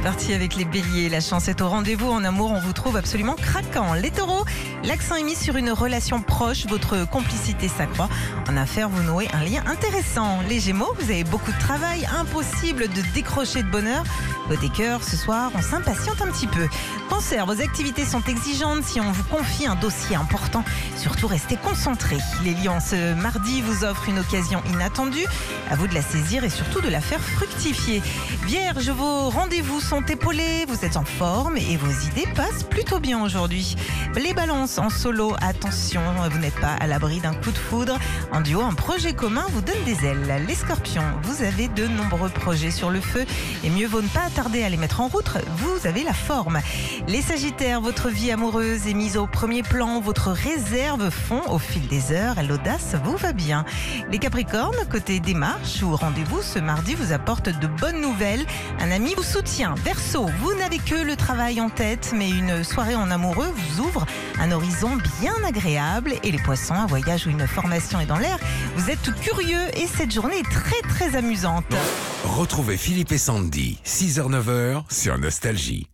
c'est parti avec les béliers. La chance est au rendez-vous. En amour, on vous trouve absolument craquant. Les taureaux, l'accent est mis sur une relation proche. Votre complicité s'accroît. En affaires, vous nouez un lien intéressant. Les gémeaux, vous avez beaucoup de travail. Impossible de décrocher de bonheur. Cœur, ce soir, on s'impatiente un petit peu. Cancer, vos activités sont exigeantes si on vous confie un dossier important. Surtout, restez concentrés. Les lions, ce mardi, vous offre une occasion inattendue. À vous de la saisir et surtout de la faire fructifier. Vierge, vos rendez-vous sont épaulés, vous êtes en forme et vos idées passent plutôt bien aujourd'hui. Les balances en solo, attention, vous n'êtes pas à l'abri d'un coup de foudre. En duo, un projet commun vous donne des ailes. Les scorpions, vous avez de nombreux projets sur le feu et mieux vaut ne pas tarder à les mettre en route, vous avez la forme. Les sagittaires, votre vie amoureuse est mise au premier plan, votre réserve fond au fil des heures, l'audace vous va bien. Les capricornes, côté démarche ou rendez-vous, ce mardi vous apporte de bonnes nouvelles. Un ami vous soutient. Verseau, vous n'avez que le travail en tête, mais une soirée en amoureux vous ouvre un horizon bien agréable. Et les poissons, un voyage ou une formation est dans l'air. Vous êtes curieux et cette journée est très très amusante. Retrouvez Philippe et Sandy, 6h-9h sur Nostalgie.